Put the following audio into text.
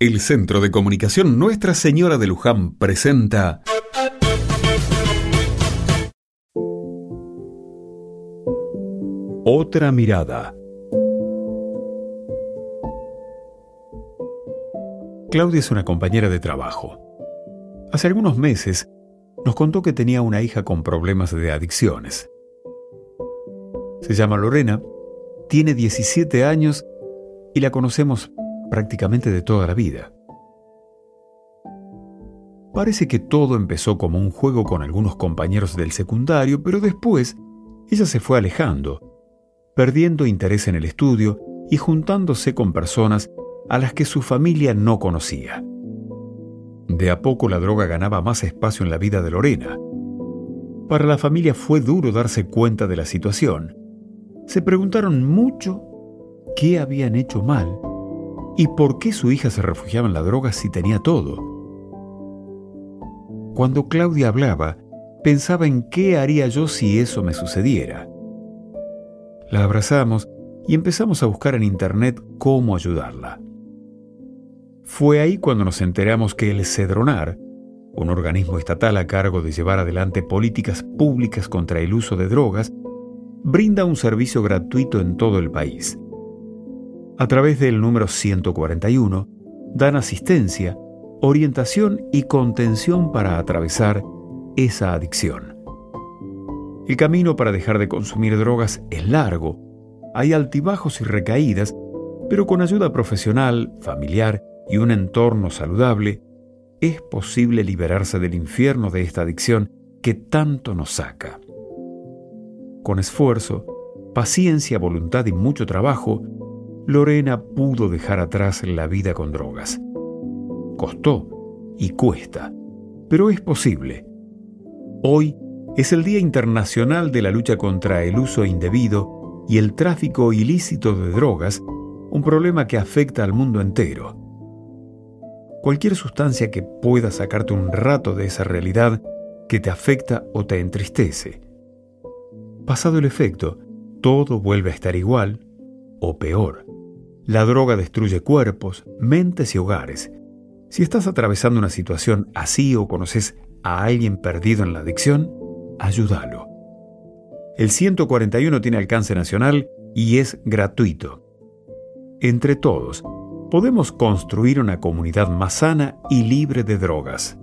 El Centro de Comunicación Nuestra Señora de Luján presenta Otra mirada. Claudia es una compañera de trabajo. Hace algunos meses nos contó que tenía una hija con problemas de adicciones. Se llama Lorena, tiene 17 años y la conocemos prácticamente de toda la vida. Parece que todo empezó como un juego con algunos compañeros del secundario, pero después ella se fue alejando, perdiendo interés en el estudio y juntándose con personas a las que su familia no conocía. De a poco la droga ganaba más espacio en la vida de Lorena. Para la familia fue duro darse cuenta de la situación. Se preguntaron mucho qué habían hecho mal y por qué su hija se refugiaba en la droga si tenía todo. Cuando Claudia hablaba, pensaba en qué haría yo si eso me sucediera. La abrazamos y empezamos a buscar en internet cómo ayudarla. Fue ahí cuando nos enteramos que el Cedronar, un organismo estatal a cargo de llevar adelante políticas públicas contra el uso de drogas, brinda un servicio gratuito en todo el país. A través del número 141, dan asistencia, orientación y contención para atravesar esa adicción. El camino para dejar de consumir drogas es largo, hay altibajos y recaídas, pero con ayuda profesional, familiar y un entorno saludable, es posible liberarse del infierno de esta adicción que tanto nos saca. Con esfuerzo, paciencia, voluntad y mucho trabajo, Lorena pudo dejar atrás la vida con drogas. Costó y cuesta, pero es posible. Hoy es el Día Internacional de la Lucha contra el Uso Indebido y el Tráfico Ilícito de Drogas, un problema que afecta al mundo entero. Cualquier sustancia que pueda sacarte un rato de esa realidad que te afecta o te entristece. Pasado el efecto, todo vuelve a estar igual o peor. La droga destruye cuerpos, mentes y hogares. Si estás atravesando una situación así o conoces a alguien perdido en la adicción, ayúdalo. El 141 tiene alcance nacional y es gratuito. Entre todos, podemos construir una comunidad más sana y libre de drogas.